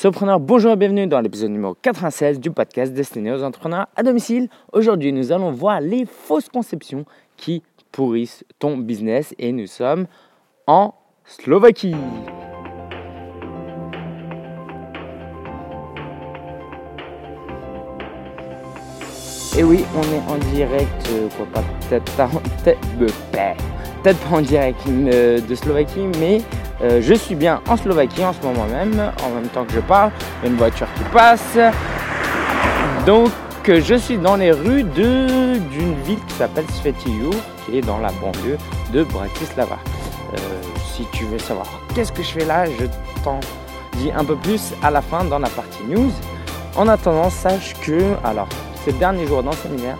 Sopreneur, bonjour et bienvenue dans l'épisode numéro 96 du podcast destiné aux entrepreneurs à domicile. Aujourd'hui, nous allons voir les fausses conceptions qui pourrissent ton business et nous sommes en Slovaquie. Et oui, on est en direct, euh, peut-être pas, peut pas en direct euh, de Slovaquie, mais euh, je suis bien en Slovaquie en ce moment même, en même temps que je parle, une voiture qui passe. Donc je suis dans les rues d'une ville qui s'appelle Svetiur, qui est dans la banlieue de Bratislava. Euh, si tu veux savoir qu'est-ce que je fais là, je t'en dis un peu plus à la fin dans la partie news. En attendant, sache que, alors, c'est le dernier jour dans le séminaire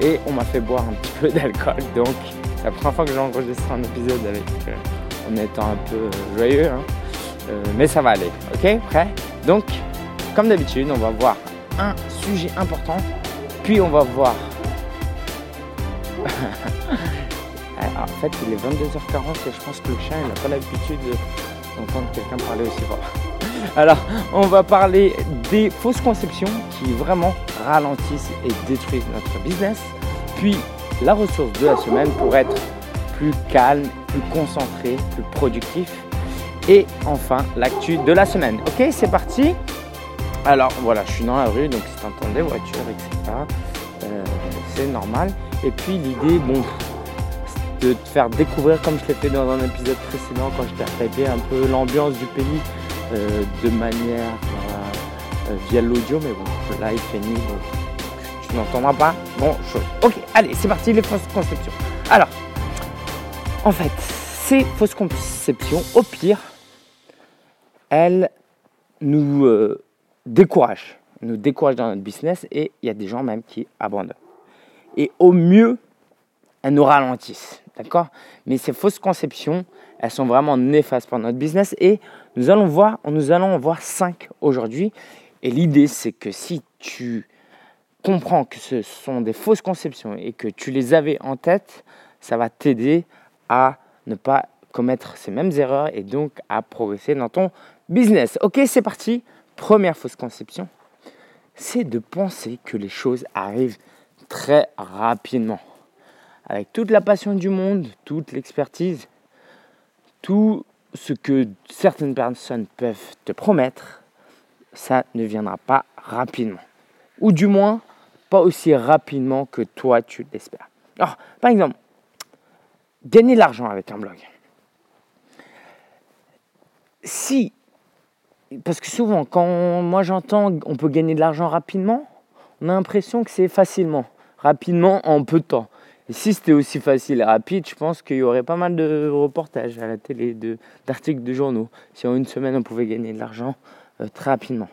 et on m'a fait boire un petit peu d'alcool, donc c'est la première fois que j'enregistre un épisode avec. Euh, en étant un peu joyeux. Hein. Euh, mais ça va aller. Ok? Prêt? Donc, comme d'habitude, on va voir un sujet important. Puis on va voir. en fait, il est 22h40 et je pense que le chien n'a pas l'habitude d'entendre quelqu'un parler aussi fort. Alors, on va parler des fausses conceptions qui vraiment ralentissent et détruisent notre business. Puis la ressource de la semaine pour être plus calme, plus concentré, plus productif. Et enfin, l'actu de la semaine. Ok, c'est parti. Alors voilà, je suis dans la rue, donc si des voitures, etc., euh, c'est normal. Et puis l'idée, bon, de te faire découvrir, comme je l'ai fait dans un épisode précédent, quand je t'ai répété un peu l'ambiance du pays euh, de manière euh, via l'audio, mais bon, là il fait nuit, donc tu n'entendras pas bon chose. Ok, allez, c'est parti, les fausses conceptions. Alors, en fait, ces fausses conceptions, au pire, elles nous euh, découragent, nous découragent dans notre business et il y a des gens même qui abandonnent. Et au mieux, elles nous ralentissent, d'accord? Mais ces fausses conceptions, elles sont vraiment néfastes pour notre business et nous allons voir, nous allons en voir cinq aujourd'hui. Et l'idée, c'est que si tu comprends que ce sont des fausses conceptions et que tu les avais en tête, ça va t'aider à ne pas commettre ces mêmes erreurs et donc à progresser dans ton business. Ok, c'est parti. Première fausse conception, c'est de penser que les choses arrivent très rapidement. Avec toute la passion du monde, toute l'expertise, tout ce que certaines personnes peuvent te promettre, ça ne viendra pas rapidement. Ou du moins, pas aussi rapidement que toi tu l'espères. Alors, par exemple, gagner de l'argent avec un blog. Si, parce que souvent, quand moi j'entends on peut gagner de l'argent rapidement, on a l'impression que c'est facilement, rapidement en peu de temps. Et si c'était aussi facile et rapide, je pense qu'il y aurait pas mal de reportages à la télé, d'articles de, journaux. Si en une semaine on pouvait gagner de l'argent euh, très rapidement.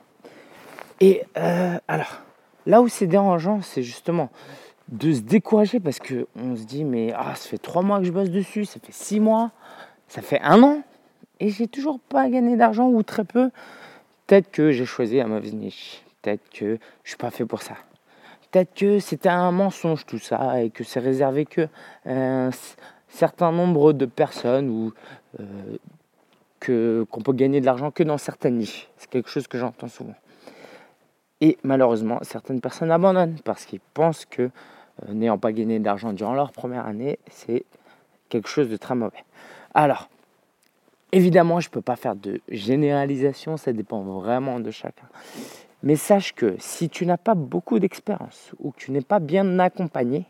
Et euh, alors, là où c'est dérangeant, c'est justement de se décourager parce qu'on se dit mais ah, ça fait trois mois que je bosse dessus, ça fait six mois, ça fait un an et j'ai toujours pas gagné d'argent ou très peu. Peut-être que j'ai choisi la mauvaise niche, peut-être que je suis pas fait pour ça. Peut-être que c'était un mensonge tout ça et que c'est réservé que un certain nombre de personnes ou euh, que qu'on peut gagner de l'argent que dans certaines niches. C'est quelque chose que j'entends souvent. Et malheureusement, certaines personnes abandonnent parce qu'ils pensent que euh, n'ayant pas gagné d'argent durant leur première année, c'est quelque chose de très mauvais. Alors, évidemment, je ne peux pas faire de généralisation, ça dépend vraiment de chacun. Mais sache que si tu n'as pas beaucoup d'expérience ou que tu n'es pas bien accompagné,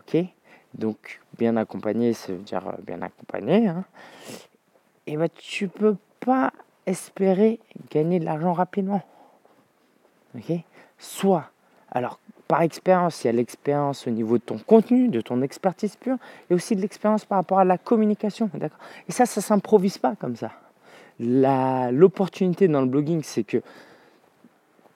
ok Donc, bien accompagné, ça veut dire euh, bien accompagné, hein, et eh ben, tu peux pas espérer gagner de l'argent rapidement. Ok? Soit, alors par expérience, il y a l'expérience au niveau de ton contenu, de ton expertise pure, et aussi de l'expérience par rapport à la communication. D'accord? Et ça, ça ne s'improvise pas comme ça. L'opportunité dans le blogging, c'est que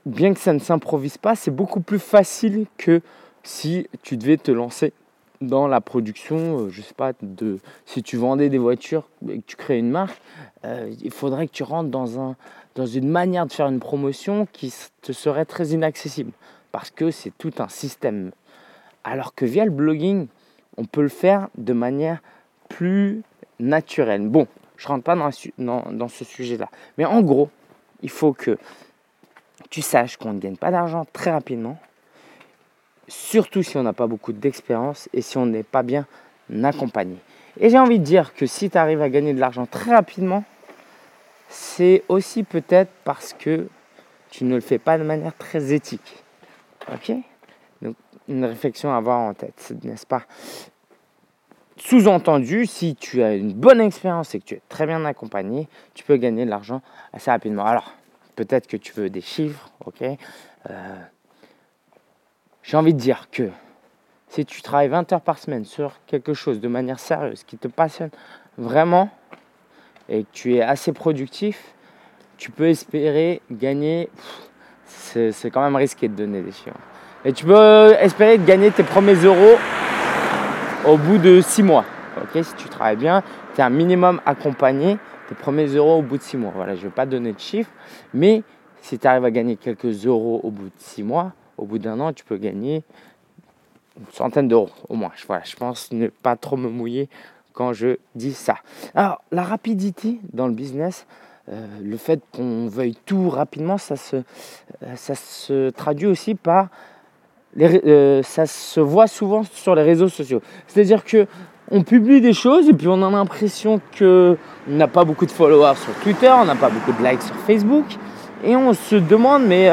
bien que ça ne s'improvise pas, c'est beaucoup plus facile que si tu devais te lancer dans la production, euh, je sais pas, de, si tu vendais des voitures et que tu crées une marque, euh, il faudrait que tu rentres dans, un, dans une manière de faire une promotion qui te serait très inaccessible parce que c'est tout un système. Alors que via le blogging, on peut le faire de manière plus naturelle. Bon, je rentre pas dans, dans, ce sujet-là. Mais en gros, il faut que tu saches qu'on ne gagne pas d'argent très rapidement, surtout si on n'a pas beaucoup d'expérience et si on n'est pas bien accompagné. Et j'ai envie de dire que si tu arrives à gagner de l'argent très rapidement, c'est aussi peut-être parce que tu ne le fais pas de manière très éthique. Ok Donc, une réflexion à avoir en tête, n'est-ce pas? Sous-entendu, si tu as une bonne expérience et que tu es très bien accompagné, tu peux gagner de l'argent assez rapidement. Alors, peut-être que tu veux des chiffres, ok? Euh, J'ai envie de dire que si tu travailles 20 heures par semaine sur quelque chose de manière sérieuse, qui te passionne vraiment, et que tu es assez productif, tu peux espérer gagner. C'est quand même risqué de donner des chiffres. Et tu peux espérer gagner tes premiers euros au bout de 6 mois. Ok, si tu travailles bien, tu es un minimum accompagné, tes premiers euros au bout de 6 mois. Voilà, je ne vais pas donner de chiffres, mais si tu arrives à gagner quelques euros au bout de 6 mois, au bout d'un an, tu peux gagner une centaine d'euros au moins. Voilà, je pense ne pas trop me mouiller quand je dis ça. Alors, la rapidité dans le business, euh, le fait qu'on veuille tout rapidement, ça se, euh, traduit aussi par... Euh, ça se voit souvent sur les réseaux sociaux. C'est-à-dire que on publie des choses et puis on a l'impression que on n'a pas beaucoup de followers sur Twitter, on n'a pas beaucoup de likes sur Facebook et on se demande mais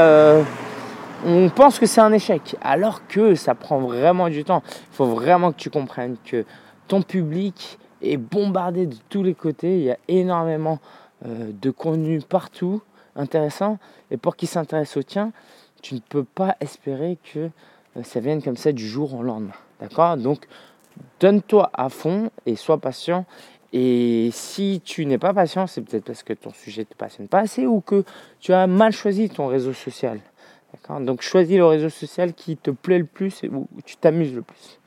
on pense que c'est un échec alors que ça prend vraiment du temps. Il faut vraiment que tu comprennes que ton public est bombardé de tous les côtés. Il y a énormément euh, de contenu partout intéressant. Et pour qu'il s'intéresse au tien, tu ne peux pas espérer que euh, ça vienne comme ça du jour au lendemain. D'accord? Donc, donne-toi à fond et sois patient. Et si tu n'es pas patient, c'est peut-être parce que ton sujet ne te passionne pas assez ou que tu as mal choisi ton réseau social. Donc choisis le réseau social qui te plaît le plus et où tu t'amuses le plus.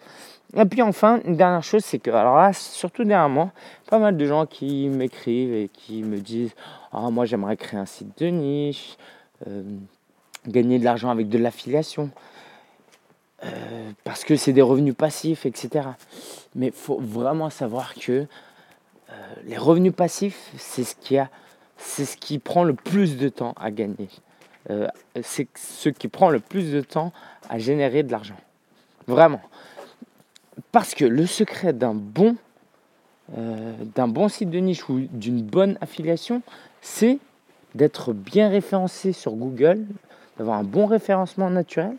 Et puis enfin, une dernière chose, c'est que, alors là, surtout dernièrement, pas mal de gens qui m'écrivent et qui me disent Ah, moi j'aimerais créer un site de niche, euh, gagner de l'argent avec de l'affiliation, euh, parce que c'est des revenus passifs, etc. Mais il faut vraiment savoir que euh, les revenus passifs, c'est ce qui a, c'est ce qui prend le plus de temps à gagner. c'est ce qui prend le plus de temps à générer de l'argent. Vraiment. Parce que le secret d'un bon, euh, d'un bon site de niche ou d'une bonne affiliation, c'est d'être bien référencé sur Google, d'avoir un bon référencement naturel.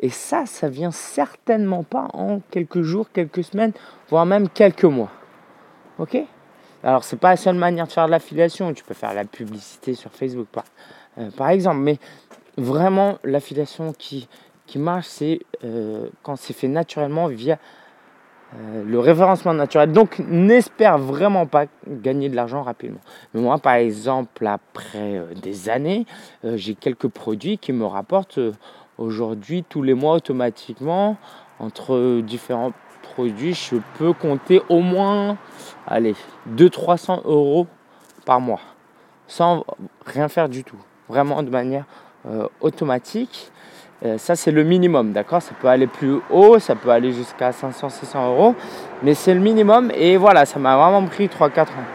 Et ça, ça vient certainement pas en quelques jours, quelques semaines, voire même quelques mois. Ok? Alors, c'est pas la seule manière de faire de l'affiliation. Tu peux faire la publicité sur Facebook, euh, par exemple. Mais vraiment, l'affiliation qui, qui marche, c'est euh, quand c'est fait naturellement via euh, le référencement naturel. Donc, n'espère vraiment pas gagner de l'argent rapidement. Mais moi, par exemple, après euh, des années, j'ai quelques produits qui me rapportent aujourd'hui tous les mois automatiquement entre différents produits. Je peux compter au moins, allez, 200-300 euros par mois sans rien faire du tout. Vraiment de manière automatique. Euh, ça, c'est le minimum, d'accord? Ça peut aller plus haut, ça peut aller jusqu'à 500-600 euros, mais c'est le minimum. Et voilà, ça m'a vraiment pris 3-4 ans.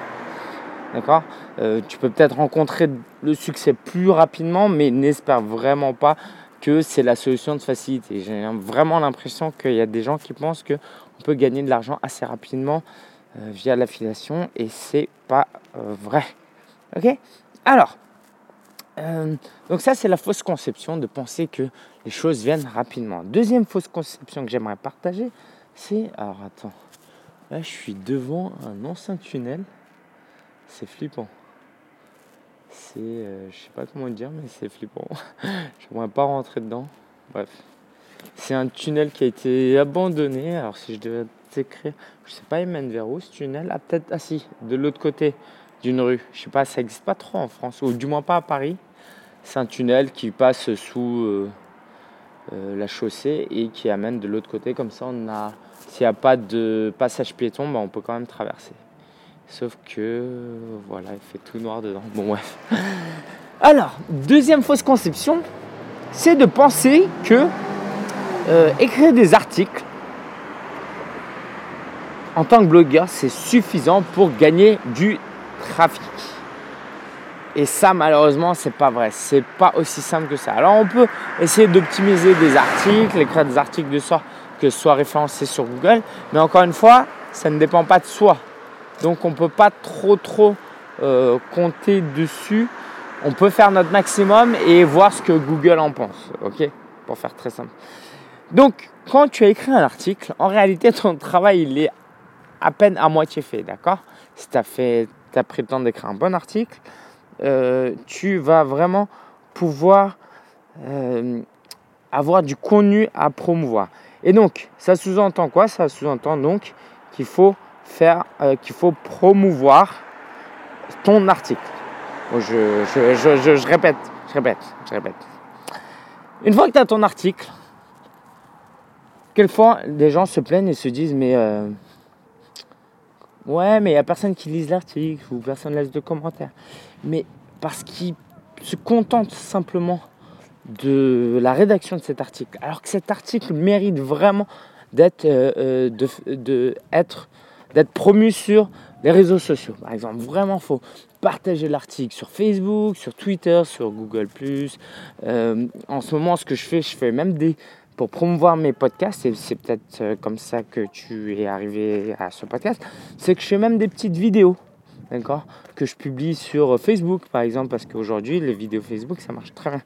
D'accord? Euh, Tu peux peut-être rencontrer le succès plus rapidement, mais n'espère vraiment pas que c'est la solution de facilité. J'ai vraiment l'impression qu'il y a des gens qui pensent qu'on peut gagner de l'argent assez rapidement euh, via l'affiliation, et c'est pas vrai. Ok? Alors, euh, donc ça, c'est la fausse conception de penser que les choses viennent rapidement. Deuxième fausse conception que j'aimerais partager, c'est... Alors attends, là je suis devant un ancien tunnel. C'est flippant. C'est... Euh, je sais pas comment dire, mais c'est flippant. j'aimerais pas rentrer dedans. Bref. C'est un tunnel qui a été abandonné. Alors si je devais t'écrire, je sais pas, il mène vers où ce tunnel Ah peut-être, ah si, de l'autre côté d'une rue. Je sais pas, ça n'existe pas trop en France, ou du moins pas à Paris. C'est un tunnel qui passe sous euh, euh, la chaussée et qui amène de l'autre côté. Comme ça, on a, s'il n'y a pas de passage piéton, bah, on peut quand même traverser. Sauf que, voilà, il fait tout noir dedans. Bon, bref. Alors, deuxième fausse conception, c'est de penser que euh, écrire des articles en tant que blogueur, c'est suffisant pour gagner du trafic. Et ça, malheureusement, c'est pas vrai. C'est pas aussi simple que ça. Alors, on peut essayer d'optimiser des articles, écrire des articles de sorte que ce soit référencé sur Google. Mais encore une fois, ça ne dépend pas de soi. Donc, on ne peut pas trop, trop euh, compter dessus. On peut faire notre maximum et voir ce que Google en pense. OK? Pour faire très simple. Donc, quand tu as écrit un article, en réalité, ton travail, il est à peine à moitié fait. D'accord? Si tu as, fait, as pris le temps d'écrire un bon article, euh, tu vas vraiment pouvoir euh, avoir du contenu à promouvoir. Et donc, ça sous-entend quoi? Ça sous-entend donc qu'il faut faire, euh, qu'il faut promouvoir ton article. Je, je, répète, je répète, je répète. Une fois que tu as ton article, quelquefois des gens se plaignent et se disent mais ouais mais il n'y a personne qui lise l'article ou personne laisse de commentaires mais parce qu'il se contente simplement de la rédaction de cet article, alors que cet article mérite vraiment d'être euh, euh, d'être promu sur les réseaux sociaux. Par exemple, vraiment, faut partager l'article sur Facebook, sur Twitter, sur Google+. Euh, en ce moment, ce que je fais, je fais même des pour promouvoir mes podcasts, et c'est peut-être comme ça que tu es arrivé à ce podcast, c'est que je fais même des petites vidéos d'accord Que je publie sur Facebook, par exemple, parce qu'aujourd'hui, les vidéos Facebook, ça marche très bien.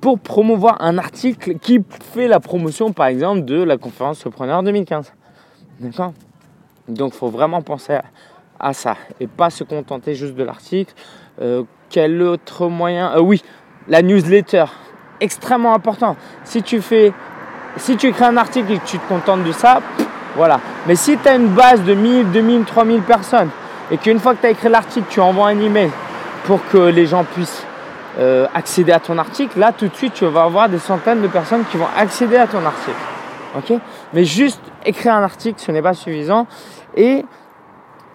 Pour promouvoir un article qui fait la promotion, par exemple, de la conférence Surpreneur 2015. D'accord Donc, il faut vraiment penser à, ça et pas se contenter juste de l'article. Euh, quel autre moyen? Euh, Oui, la newsletter, extrêmement important. Si tu fais, si tu écris un article et que tu te contentes de ça, voilà. Mais si tu as une base de 1000, 2000, 3000 personnes et qu'une fois que tu as écrit l'article, tu envoies un email pour que les gens puissent euh, accéder à ton article, là tout de suite tu vas avoir des centaines de personnes qui vont accéder à ton article. ok? Mais juste écrire un article, ce n'est pas suffisant. Et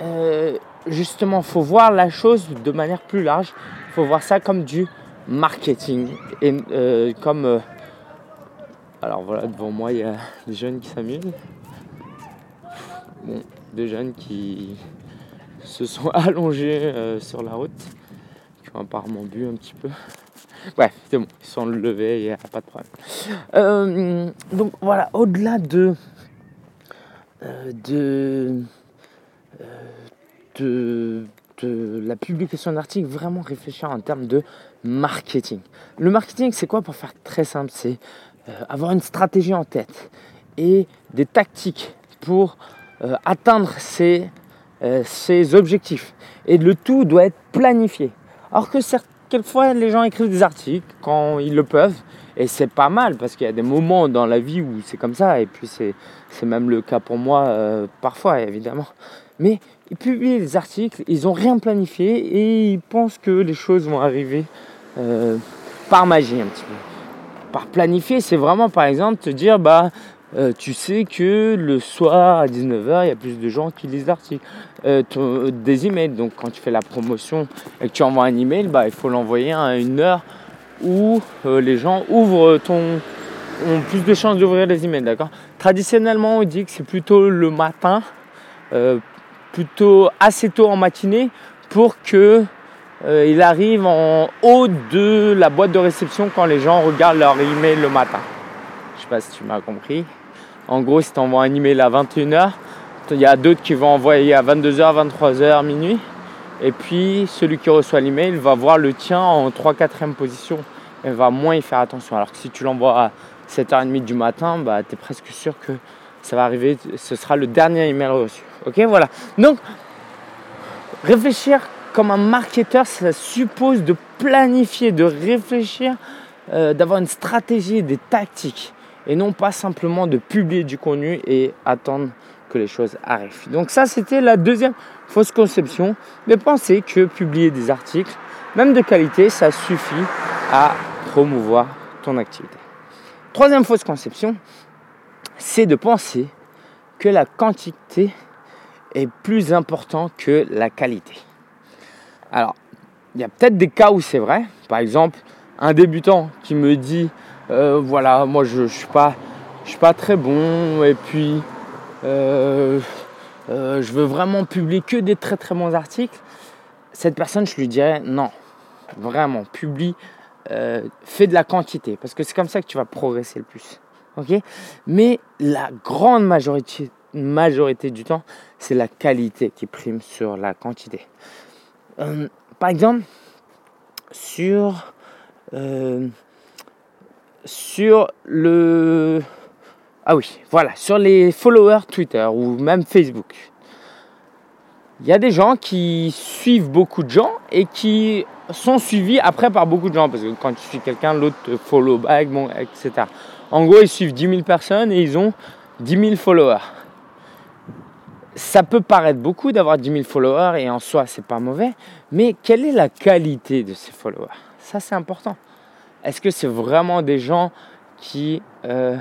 euh, justement, faut voir la chose de manière plus large. Faut voir ça comme du marketing. Et euh, comme. alors voilà, devant moi, il y a des jeunes qui s'amusent. Bon, des jeunes qui, se sont allongés euh, sur la route, qui ont apparemment bu un petit peu. Bref, c'est bon, ils sont levés, il n'y a pas de problème. Euh, donc voilà, au-delà de, euh, de, de, la publication d'articles, vraiment réfléchir en termes de marketing. Le marketing, c'est quoi pour faire très simple? C'est avoir une stratégie en tête et des tactiques pour atteindre ces euh, ses objectifs. Et le tout doit être planifié. Alors que quelquefois, les gens écrivent des articles quand ils le peuvent. Et c'est pas mal parce qu'il y a des moments dans la vie où c'est comme ça. Et puis c'est, même le cas pour moi euh, parfois, évidemment. Mais ils publient des articles, ils n'ont rien planifié et ils pensent que les choses vont arriver euh, par magie un petit peu. Par planifier, c'est vraiment par exemple te dire bah euh, tu sais que le soir à 19h, il y a plus de gens qui lisent l'article. Euh, des emails, donc quand tu fais la promotion et que tu envoies un email, bah, il faut l'envoyer à une heure où les gens ouvrent ton, ont plus de chances d'ouvrir les emails, Traditionnellement, on dit que c'est plutôt le matin, plutôt assez tôt en matinée pour que il arrive en haut de la boîte de réception quand les gens regardent leur email le matin. Je sais pas si tu m'as compris. En gros, si tu envoies un email à 21h, il y a d'autres qui vont envoyer à 22h, 23h, minuit. Et puis, celui qui reçoit l'email va voir le tien en 3-4e position et va moins y faire attention. Alors que si tu l'envoies à 7h30 du matin, bah, tu es presque sûr que ça va arriver, ce sera le dernier email reçu. Ok, voilà. Donc, réfléchir comme un marketeur, ça suppose de planifier, de réfléchir, euh, d'avoir une stratégie, des tactiques et non pas simplement de publier du contenu et attendre que les choses arrivent. Donc ça, c'était la deuxième fausse conception, de penser que publier des articles, même de qualité, ça suffit à promouvoir ton activité. Troisième fausse conception, c'est de penser que la quantité est plus importante que la qualité. Alors, il y a peut-être des cas où c'est vrai. Par exemple, un débutant qui me dit euh, voilà, moi je suis, pas, suis pas très bon et puis euh, euh, je veux vraiment publier que des très très bons articles, cette personne, je lui dirais non, Vraiment, publie, fais de la quantité, parce que c'est comme ça que tu vas progresser le plus. Ok? Mais la grande majorité, majorité du temps, c'est la qualité qui prime sur la quantité. Euh, par exemple, sur, euh, sur le... Ah oui, voilà, sur les followers Twitter ou même Facebook. Il y a des gens qui suivent beaucoup de gens et qui sont suivis après par beaucoup de gens. Parce que quand tu suis quelqu'un, l'autre te follow back, bon, etc. En gros, ils suivent 10 000 personnes et ils ont 10 000 followers. Ça peut paraître beaucoup d'avoir 10 000 followers et en soi, c'est pas mauvais. Mais quelle est la qualité de ces followers? Ça, c'est important. Est-ce que c'est vraiment des gens qui euh,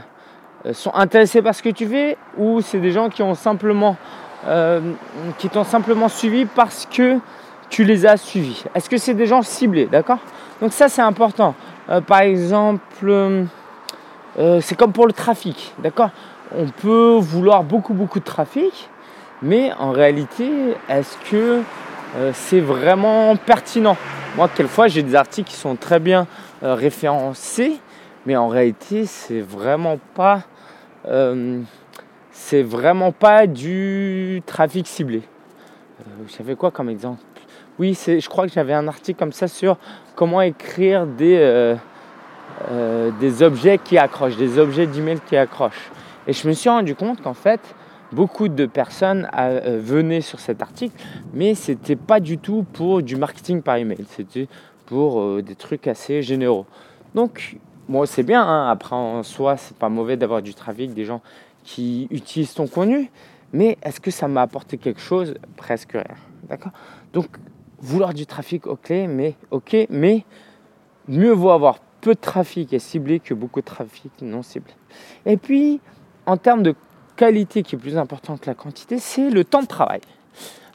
sont intéressés par ce que tu fais ou c'est des gens qui ont simplement euh, qui t'ont simplement suivi parce que tu les as suivis? Est-ce que c'est des gens ciblés? D'accord? Donc ça c'est important. Euh, par exemple, c'est comme pour le trafic. D'accord? On peut vouloir beaucoup beaucoup de trafic, mais en réalité, est-ce que euh, c'est vraiment pertinent? Moi, quelquefois, j'ai des articles qui sont très bien euh, référencés, mais en réalité, c'est vraiment pas, euh, c'est vraiment pas du trafic ciblé. savez quoi comme exemple? Oui, je crois que j'avais un article comme ça sur comment écrire des, des objets qui accrochent, des objets d'email qui accrochent. Et je me suis rendu compte qu'en fait, beaucoup de personnes euh, venaient sur cet article, mais c'était pas du tout pour du marketing par email, c'était pour euh, des trucs assez généraux. Donc, moi c'est bien, hein. après en soi, c'est pas mauvais d'avoir du trafic, des gens qui utilisent ton contenu, mais est-ce que ça m'a apporté quelque chose? Presque rien. D'accord? Donc, vouloir du trafic, ok, mais, ok, mais mieux vaut avoir peu de trafic et ciblé que beaucoup de trafic non ciblé. Et puis, en termes de qualité qui est plus importante que la quantité, c'est le temps de travail.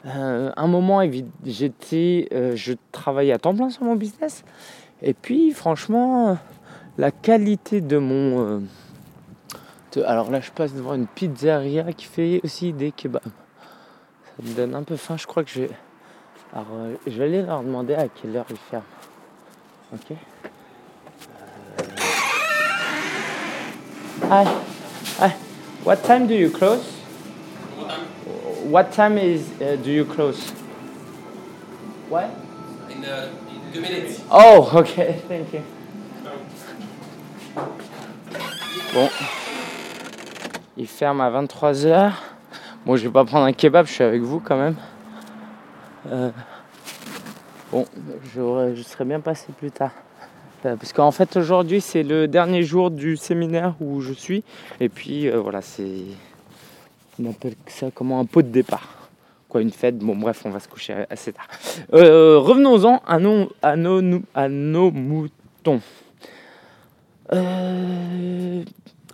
Euh, un moment, j'étais, euh, je travaillais à temps plein sur mon business. Et puis, franchement, la qualité de mon. Euh, alors là, je passe devant une pizzeria qui fait aussi des kebabs. Ça me donne un peu faim. Je crois que je vais. Alors, je vais aller leur demander à quelle heure ils ferment. Ok. What time do you close? What time? Is uh, do you close? What? In, uh, in two minutes. Oh, okay, thank you. Bon, il ferme à 23h. Bon, je vais pas prendre un kebab, je suis avec vous quand même. Euh, bon, je serais bien passé plus tard. Euh, parce qu'en fait aujourd'hui c'est le dernier jour du séminaire où je suis. Et puis euh, voilà c'est on appelle ça comment un pot de départ. Quoi une fête. Bon bref on va se coucher assez tard. Euh, revenons-en à nos, à nos, à nos moutons.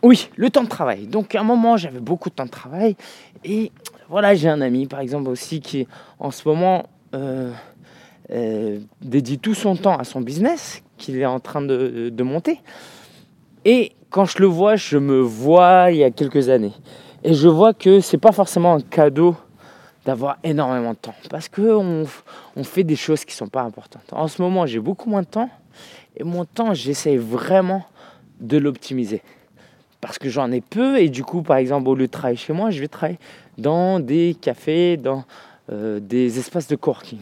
Oui le temps de travail. Donc à un moment j'avais beaucoup de temps de travail. Et voilà j'ai un ami par exemple aussi qui en ce moment dédie tout son temps à son business qu'il est en train de, monter. Et quand je le vois, je me vois il y a quelques années. Et je vois que c'est pas forcément un cadeau d'avoir énormément de temps. Parce qu'on on fait des choses qui sont pas importantes. En ce moment, j'ai beaucoup moins de temps. Et mon temps, j'essaie vraiment de l'optimiser. Parce que j'en ai peu. Et du coup, par exemple, au lieu de travailler chez moi, je vais travailler dans des cafés, dans euh, des espaces de coworking.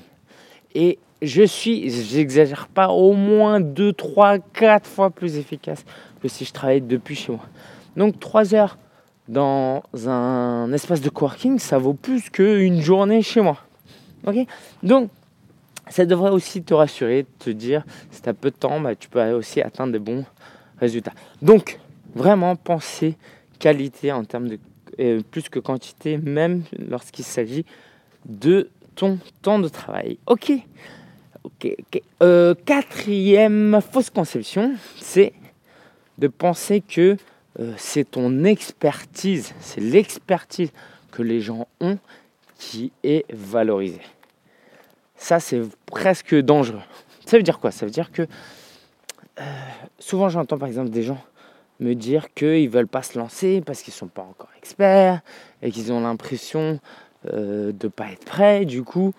Et je suis, j'exagère pas, au moins 2, 3, 4 fois plus efficace que si je travaillais depuis chez moi. Donc 3 heures dans un espace de coworking, ça vaut plus qu'une journée chez moi. Donc, ça devrait aussi te rassurer, te dire, si tu as peu de temps, bah, tu peux aussi atteindre des bons résultats. Donc, vraiment penser qualité en termes de euh, plus que quantité, même lorsqu'il s'agit de ton temps de travail. Ok Ok, euh, quatrième fausse conception, c'est de penser que euh, c'est ton expertise, c'est l'expertise que les gens ont qui est valorisée. Ça, c'est presque dangereux. Ça veut dire quoi? Ça veut dire que euh, souvent j'entends par exemple des gens me dire qu'ils ne veulent pas se lancer parce qu'ils ne sont pas encore experts et qu'ils ont l'impression de ne pas être prêts. Du coup,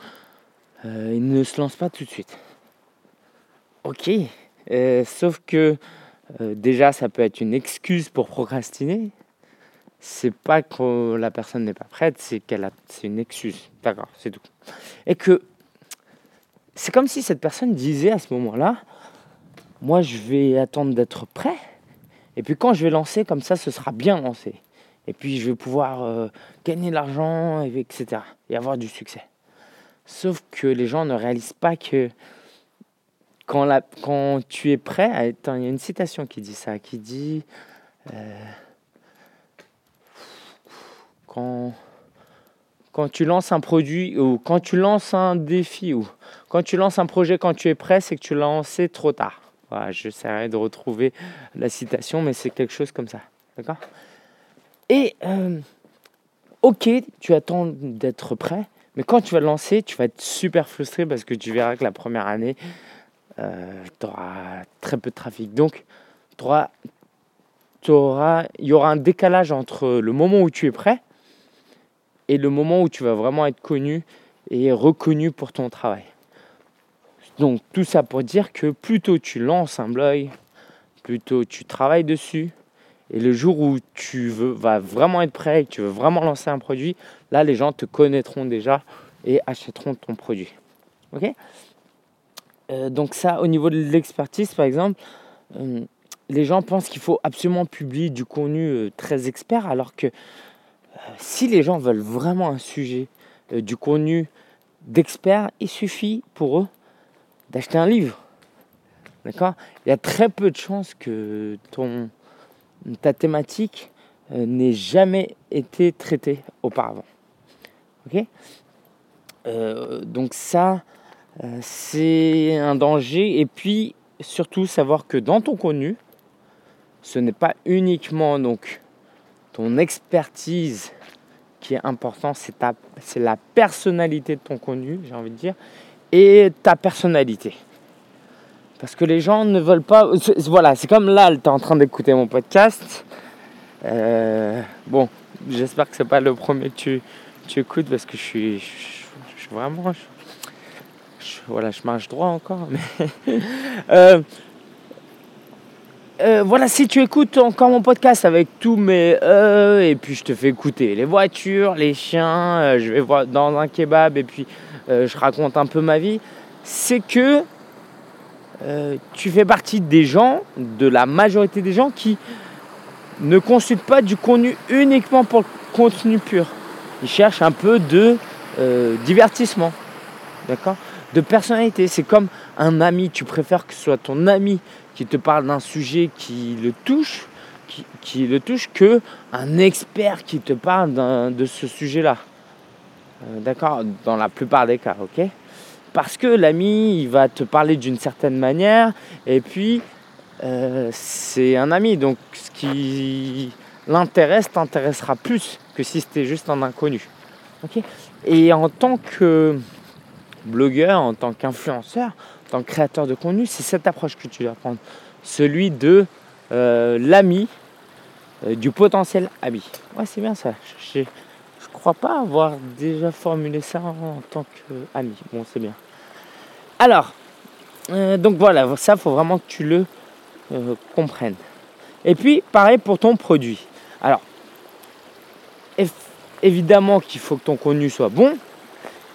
euh, il ne se lance pas tout de suite. ok. Euh, sauf que euh, déjà, ça peut être une excuse pour procrastiner. C'est pas que la personne n'est pas prête, c'est qu'elle a, c'est une excuse. D'accord, c'est tout. Et que c'est comme si cette personne disait à ce moment-là, moi, je vais attendre d'être prêt. Et puis quand je vais lancer, comme ça, ce sera bien lancé. Et puis je vais pouvoir euh, gagner de l'argent, etc. Et avoir du succès. Sauf que les gens ne réalisent pas que quand, la, quand tu es prêt, attends, il y a une citation qui dit ça, qui dit euh, quand, quand tu lances un produit ou quand tu lances un défi ou quand tu lances un projet quand tu es prêt, c'est que tu l'as lancé trop tard. Voilà, j'essaierai de retrouver la citation, mais c'est quelque chose comme ça. D'accord? Et euh, ok, tu attends d'être prêt, mais quand tu vas lancer, tu vas être super frustré parce que tu verras que la première année, euh, tu auras très peu de trafic. Donc, il y aura un décalage entre le moment où tu es prêt et le moment où tu vas vraiment être connu et reconnu pour ton travail. Donc tout ça pour dire que plutôt tu lances un blog, plutôt tu travailles dessus, et le jour où tu veux, vas vraiment être prêt et que tu veux vraiment lancer un produit, là les gens te connaîtront déjà et achèteront ton produit. Ok? Euh, Donc ça, au niveau de l'expertise par exemple, euh, les gens pensent qu'il faut absolument publier du contenu euh, très expert, alors que si les gens veulent vraiment un sujet, du contenu d'expert, il suffit pour eux d'acheter un livre. D'accord? Il y a très peu de chances que ton, ta thématique euh, n'ait jamais été traitée auparavant. Ok? Euh, Donc ça, euh, c'est un danger. Et puis, surtout, savoir que dans ton contenu, ce n'est pas uniquement donc ton expertise qui est important, c'est, c'est la personnalité de ton contenu, j'ai envie de dire, et ta personnalité. Parce que les gens ne veulent pas. Voilà, c'est comme là, tu es en train d'écouter mon podcast. Euh, bon, j'espère que c'est pas le premier que tu, écoutes parce que je suis, je, vraiment. voilà, je marche droit encore. Mais euh, euh, voilà, si tu écoutes encore mon podcast avec tous mes euh, et puis je te fais écouter les voitures, les chiens, je vais voir dans un kebab et puis je raconte un peu ma vie, c'est que euh, tu fais partie des gens, de la majorité des gens qui ne consultent pas du contenu uniquement pour le contenu pur. Ils cherchent un peu de euh, divertissement, d'accord? De personnalité. C'est comme un ami. Tu préfères que ce soit ton ami qui te parle d'un sujet qui le touche, qui, le touche, que un expert qui te parle de ce sujet-là. Euh, d'accord? Dans la plupart des cas, ok? Parce que l'ami, il va te parler d'une certaine manière, et puis euh, c'est un ami, donc ce qui l'intéresse t'intéressera plus que si c'était juste un inconnu. et en tant que blogueur, en tant qu'influenceur, en tant que créateur de contenu, c'est cette approche que tu dois prendre. Celui de euh, l'ami, du potentiel ami. Ouais, c'est bien ça crois pas avoir déjà formulé ça en tant qu'ami. Bon, c'est bien. Alors, euh, donc voilà, ça, faut vraiment que tu le euh, comprennes. Et puis, pareil pour ton produit. Alors, évidemment qu'il faut que ton contenu soit bon,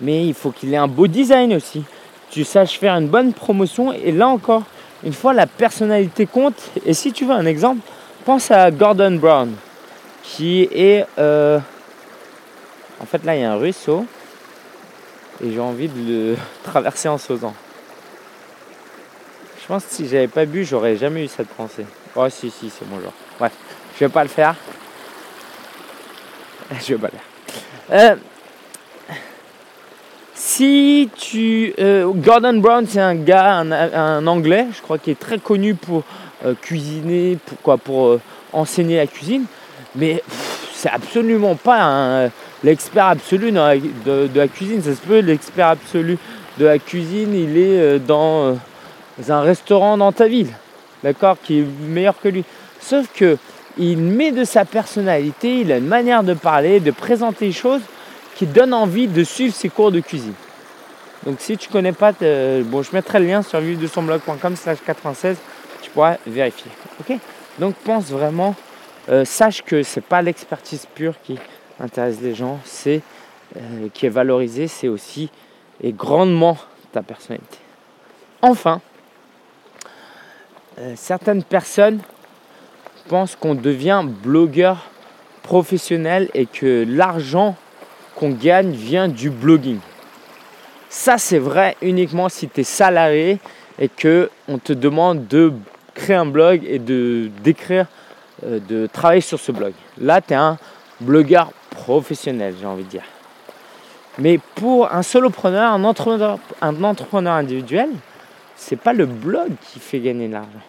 mais il faut qu'il ait un beau design aussi. Tu saches faire une bonne promotion. Et là encore, une fois, la personnalité compte. Et si tu veux un exemple, pense à Gordon Brown, qui est... Euh, en fait, là, il y a un ruisseau. Et j'ai envie de le traverser en sausant. Je pense que si j'avais pas bu, j'aurais jamais eu cette pensée. Oh, si, si, c'est mon genre. Bref, je vais pas le faire. Je vais pas le faire. Euh, si tu. Euh, Gordon Brown, c'est un gars, un, anglais, je crois, qui est très connu pour euh, cuisiner, pour, quoi, pour enseigner la cuisine. Mais c'est absolument pas un l'expert absolu de, la cuisine. Ça se peut, l'expert absolu de la cuisine, il est euh, dans euh, un restaurant dans ta ville, d'accord, qui est meilleur que lui. Sauf que il met de sa personnalité, il a une manière de parler, de présenter les choses qui donne envie de suivre ses cours de cuisine. Donc si tu connais pas, bon, je mettrai le lien sur vivre-de-son-blog.com slash 96, tu pourras vérifier. Donc pense vraiment, euh, sache que c'est pas l'expertise pure qui intéresse les gens, c'est euh, qui est valorisé, c'est aussi et grandement ta personnalité. Enfin, euh, certaines personnes pensent qu'on devient blogueur professionnel et que l'argent qu'on gagne vient du blogging. Ça, c'est vrai uniquement si tu es salarié et que on te demande de créer un blog et de d'écrire, euh, de travailler sur ce blog. Là, tu es un blogueur professionnel, j'ai envie de dire. Mais pour un solopreneur, un entrepreneur, un entrepreneur individuel, c'est pas le blog qui fait gagner de l'argent.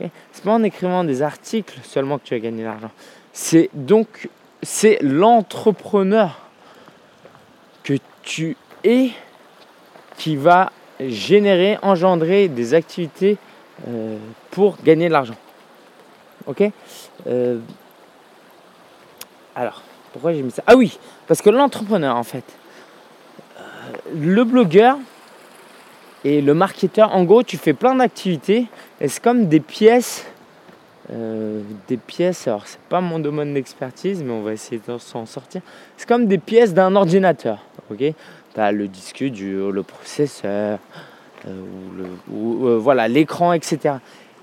Ce c'est pas en écrivant des articles seulement que tu vas gagner de l'argent. C'est donc c'est l'entrepreneur que tu es qui va générer, engendrer des activités euh, pour gagner de l'argent. Ok? Euh, Alors, pourquoi j'ai mis ça? Ah oui, parce que l'entrepreneur, en fait, euh, le blogueur et le marketeur, en gros, tu fais plein d'activités et c'est comme des pièces. des pièces, alors c'est pas mon domaine d'expertise, mais on va essayer de s'en sortir. C'est comme des pièces d'un ordinateur. ok? Le disque dur, le processeur, euh, euh, voilà, l'écran, etc.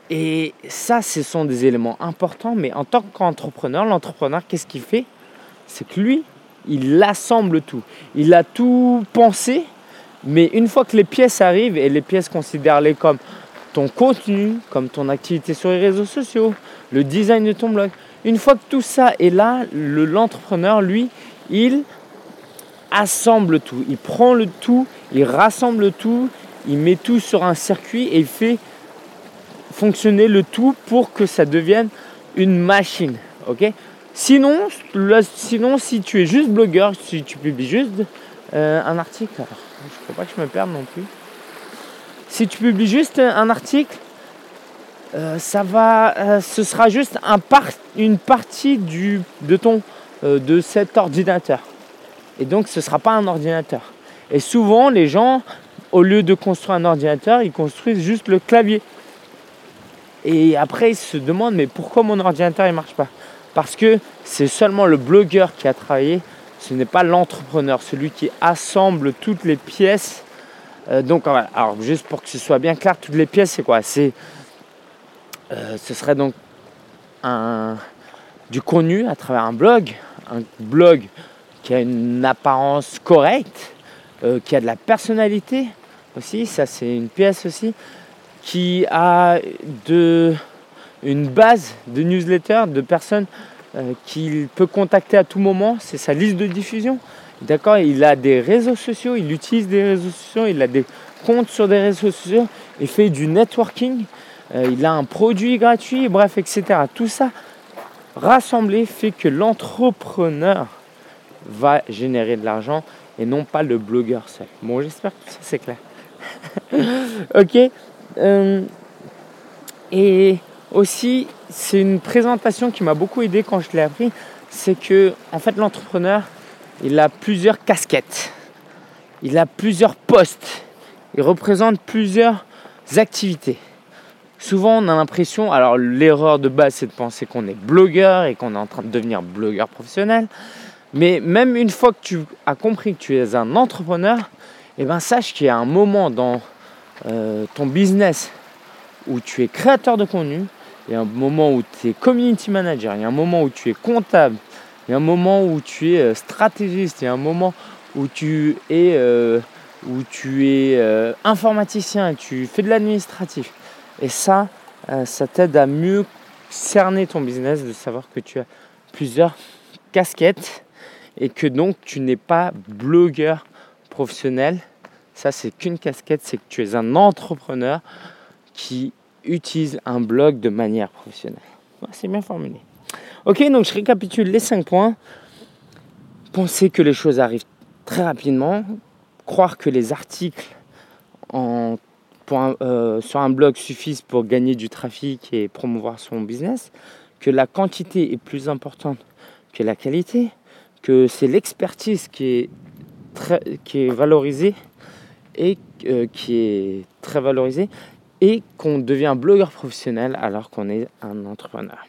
Et ça, ce sont des éléments importants, mais en tant qu'entrepreneur, l'entrepreneur, qu'est-ce qu'il fait? C'est que lui, il assemble tout. Il a tout pensé, mais une fois que les pièces arrivent, et les pièces considèrent-les comme ton contenu, comme ton activité sur les réseaux sociaux, le design de ton blog, une fois que tout ça est là, l'entrepreneur, lui, il assemble tout. Il prend le tout, il rassemble tout, il met tout sur un circuit et il fait fonctionner le tout pour que ça devienne une machine. Ok? Sinon, sinon, si tu es juste blogueur, si tu publies juste euh, un article, je ne faut pas que je me perde non plus. Si tu publies juste un article, euh, ça va, euh, ce sera juste un une partie du, de, ton, de cet ordinateur. Et donc ce ne sera pas un ordinateur. Et souvent les gens, au lieu de construire un ordinateur, ils construisent juste le clavier. Et après ils se demandent mais pourquoi mon ordinateur ne marche pas? Parce que c'est seulement le blogueur qui a travaillé, ce n'est pas l'entrepreneur, celui qui assemble toutes les pièces. Euh, donc alors juste pour que ce soit bien clair, toutes les pièces c'est quoi? C'est euh, ce serait donc un, du contenu à travers un blog, un blog qui a une apparence correcte, euh, qui a de la personnalité aussi, ça c'est une pièce aussi, qui a de, une base de newsletter de personnes euh, qu'il peut contacter à tout moment, c'est sa liste de diffusion. D'accord Il a des réseaux sociaux, il utilise des réseaux sociaux, il a des comptes sur des réseaux sociaux, il fait du networking, euh, il a un produit gratuit, bref, etc. Tout ça rassemblé fait que l'entrepreneur va générer de l'argent et non pas le blogueur seul. Bon, j'espère que ça c'est clair. ok. Euh, et aussi, c'est une présentation qui m'a beaucoup aidé quand je l'ai appris. C'est que, en fait, l'entrepreneur, il a plusieurs casquettes. Il a plusieurs postes. Il représente plusieurs activités. Souvent, on a l'impression, alors l'erreur de base, c'est de penser qu'on est blogueur et qu'on est en train de devenir blogueur professionnel. Mais même une fois que tu as compris que tu es un entrepreneur, eh ben sache qu'il y a un moment dans euh, ton business où tu es créateur de contenu, il y a un moment où tu es community manager, il y a un moment où tu es comptable, il y a un moment où tu es euh, stratégiste, il y a un moment où tu es, euh, où tu es informaticien, tu fais de l'administratif. Et ça, ça t'aide à mieux cerner ton business, de savoir que tu as plusieurs casquettes et que donc tu n'es pas blogueur professionnel. Ça, c'est qu'une casquette, c'est que tu es un entrepreneur qui utilise un blog de manière professionnelle. c'est bien formulé. Ok, donc je récapitule les 5 points. Penser que les choses arrivent très rapidement. Croire que les articles euh, sur un blog suffisent pour gagner du trafic et promouvoir son business. Que la quantité est plus importante que la qualité que c'est l'expertise qui est, valorisée et euh, qui est très valorisé et qu'on devient blogueur professionnel alors qu'on est un entrepreneur.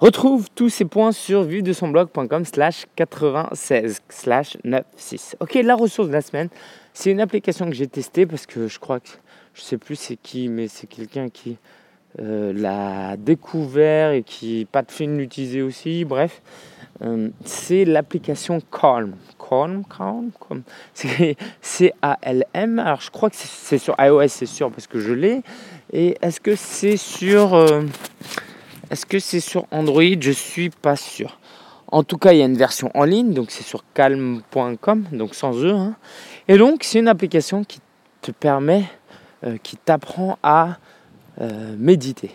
Retrouve tous ces points sur vivre-de-son-blog.com slash 96 slash 96. Ok, la ressource de la semaine, c'est une application que j'ai testée parce que je crois que, je sais plus c'est qui, mais c'est quelqu'un qui euh, l'a découvert et qui pas de film l'utiliser aussi, bref. Euh, c'est l'application Calm. Calm, Calm, C'est C-A-L-M. Alors je crois que c'est sur iOS, c'est sûr, parce que je l'ai. Et est-ce que c'est sur... Euh, est-ce que c'est sur Android? Je suis pas sûr. En tout cas, il y a une version en ligne, donc c'est sur calm.com, donc sans E. Hein. Et donc, c'est une application qui te permet, qui t'apprend à euh, méditer.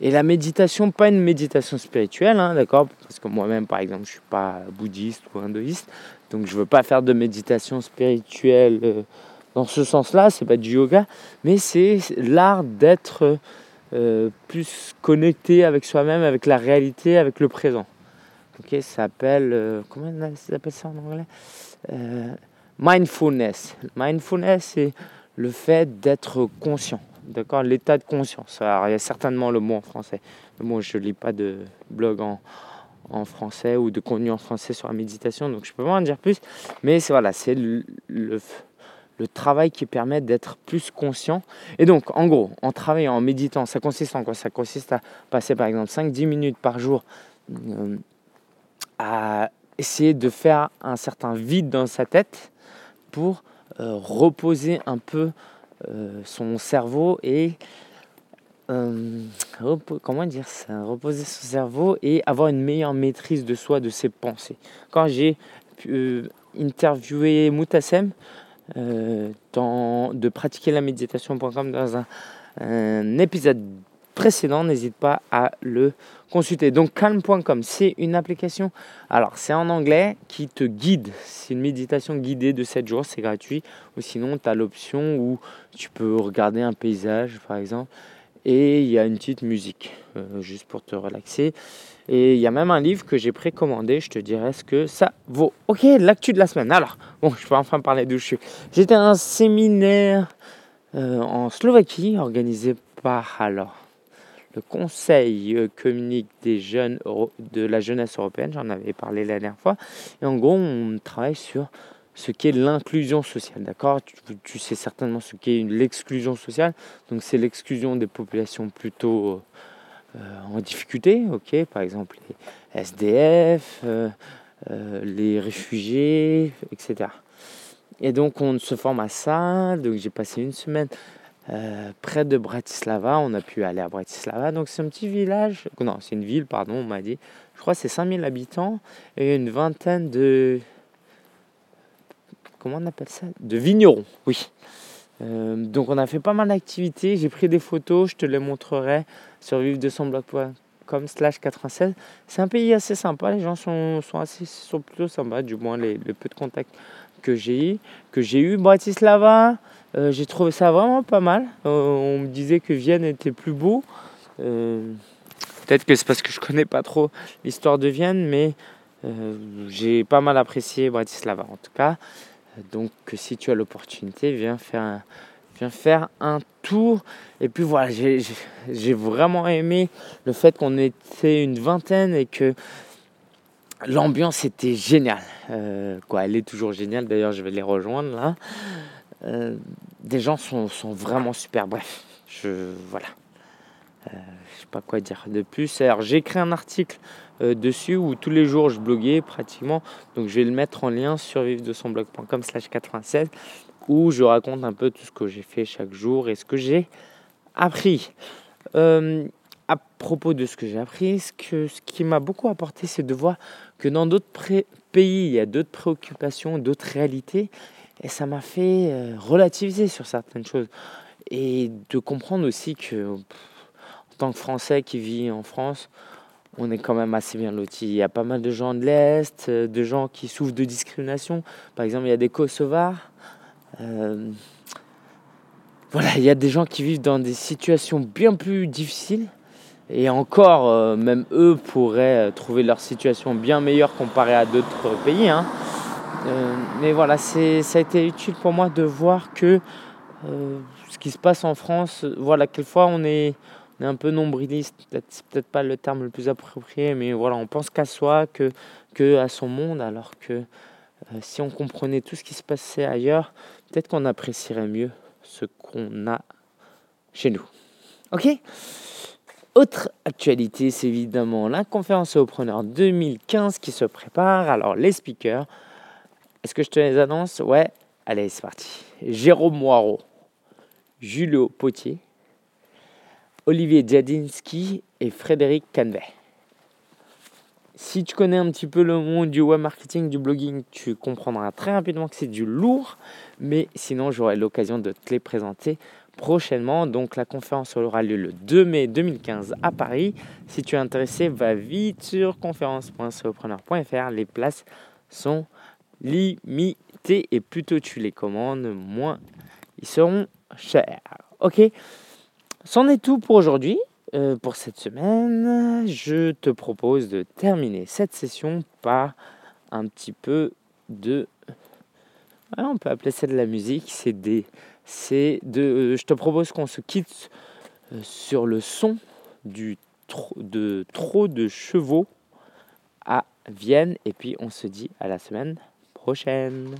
Et la méditation, pas une méditation spirituelle, hein, d'accord Parce que moi-même, par exemple, je suis pas bouddhiste ou hindouiste, donc je veux pas faire de méditation spirituelle euh, dans ce sens-là. C'est pas du yoga, mais c'est l'art d'être euh, plus connecté avec soi-même, avec la réalité, avec le présent. Ok, ça s'appelle, comment ça s'appelle ça en anglais? Mindfulness. Mindfulness, c'est le fait d'être conscient. D'accord L'état de conscience. Alors, il y a certainement le mot en français. Moi, je ne lis pas de blog en, français ou de contenu en français sur la méditation, donc je peux pas en dire plus. Mais c'est voilà, c'est le, travail qui permet d'être plus conscient. Et donc, en gros, en travaillant, en méditant, ça consiste en quoi? Ça consiste à passer par exemple 5-10 minutes par jour euh, à essayer de faire un certain vide dans sa tête pour euh, reposer un peu son cerveau et comment dire reposer son cerveau et avoir une meilleure maîtrise de soi de ses pensées. Quand j'ai interviewé Moutassem euh, dans, de pratiquer la méditation.com dans un, un, épisode précédent. N'hésite pas à le consulter. Donc calm.com, c'est une application. Alors c'est en anglais qui te guide. C'est une méditation guidée de 7 jours, c'est gratuit. Ou sinon tu as l'option où tu peux regarder un paysage par exemple. Et il y a une petite musique, euh, juste pour te relaxer. Et il y a même un livre que j'ai précommandé, je te dirai ce que ça vaut. Ok, l'actu de la semaine. Alors, bon, je peux enfin parler d'où je suis. J'étais à un séminaire euh, en Slovaquie organisé par alors le Conseil euh, communique des jeunes de la jeunesse européenne, j'en avais parlé la dernière fois. Et en gros, on travaille sur ce qu'est l'inclusion sociale. D'accord? Tu, sais certainement ce qu'est l'exclusion sociale. Donc, c'est l'exclusion des populations plutôt euh, en difficulté, ok, par exemple les SDF, euh, les réfugiés, etc. Et donc on se forme à ça. Donc j'ai passé une semaine près de Bratislava. On a pu aller à Bratislava. Donc c'est un petit village. Non, c'est une ville, pardon, on m'a dit. Je crois que c'est 5000 habitants et une vingtaine de. Comment on appelle ça? De vignerons, oui. Euh, donc on a fait pas mal d'activités, j'ai pris des photos, je te les montrerai sur vivre de son blog.com slash 96. C'est un pays assez sympa, les gens sont, sont, assez, sont plutôt sympas, du moins les, peu de contacts que j'ai eu. Que j'ai eu Bratislava, euh, j'ai trouvé ça vraiment pas mal. Euh, on me disait que Vienne était plus beau. Peut-être que c'est parce que je connais pas trop l'histoire de Vienne, mais j'ai pas mal apprécié Bratislava en tout cas. Donc si tu as l'opportunité, viens faire un, viens faire un tour. Et puis voilà, j'ai vraiment aimé le fait qu'on était une vingtaine et que l'ambiance était géniale. Euh, quoi, elle est toujours géniale. D'ailleurs, je vais les rejoindre là. Euh, des gens sont, sont, vraiment super. Bref, je voilà. Euh, je sais pas quoi dire de plus. Alors, j'ai écrit un article dessus où tous les jours je bloguais pratiquement. Donc je vais le mettre en lien sur vivre de son blog.com slash 96 où je raconte un peu tout ce que j'ai fait chaque jour et ce que j'ai appris. À propos de ce que j'ai appris, ce, que, ce qui m'a beaucoup apporté, c'est de voir que dans d'autres pays, il y a d'autres préoccupations, d'autres réalités. Et ça m'a fait euh, relativiser sur certaines choses. Et de comprendre aussi que, en tant que Français qui vit en France, on est quand même assez bien loti. Il y a pas mal de gens de l'Est, euh, de gens qui souffrent de discrimination. Par exemple, il y a des Kosovars. Euh, voilà, il y a des gens qui vivent dans des situations bien plus difficiles. Et encore, euh, même eux pourraient trouver leur situation bien meilleure comparée à d'autres pays. Hein. Euh, mais voilà, ça a été utile pour moi de voir que euh, ce qui se passe en France, voilà, quelquefois on est, on est un peu nombriliste, c'est peut-être pas le terme le plus approprié, mais voilà, on pense qu'à soi, que, que à son monde, alors que euh, si on comprenait tout ce qui se passait ailleurs, peut-être qu'on apprécierait mieux ce qu'on a chez nous. Ok? Autre actualité, c'est évidemment la conférence preneurs 2015 qui se prépare. Alors, les speakers, est-ce que je te les annonce? Ouais, allez, c'est parti. Jérôme Moirot, Julio Potier, Olivier Djadinski et Frédéric Canvet. Si tu connais un petit peu le monde du web marketing, du blogging, tu comprendras très rapidement que c'est du lourd. Mais sinon, j'aurai l'occasion de te les présenter prochainement. Donc la conférence aura lieu le 2 mai 2015 à Paris. Si tu es intéressé, va vite sur conférence.solopreneur.fr. Les places sont limitées et plus tôt tu les commandes, moins ils seront chers. Ok C'en est tout pour aujourd'hui. Euh, pour cette semaine, je te propose de terminer cette session par un petit peu de... on peut appeler ça de la musique, c'est des... C'est de... Euh, je te propose qu'on se quitte euh, sur le son du de trop de chevaux à Vienne et puis on se dit à la semaine prochaine.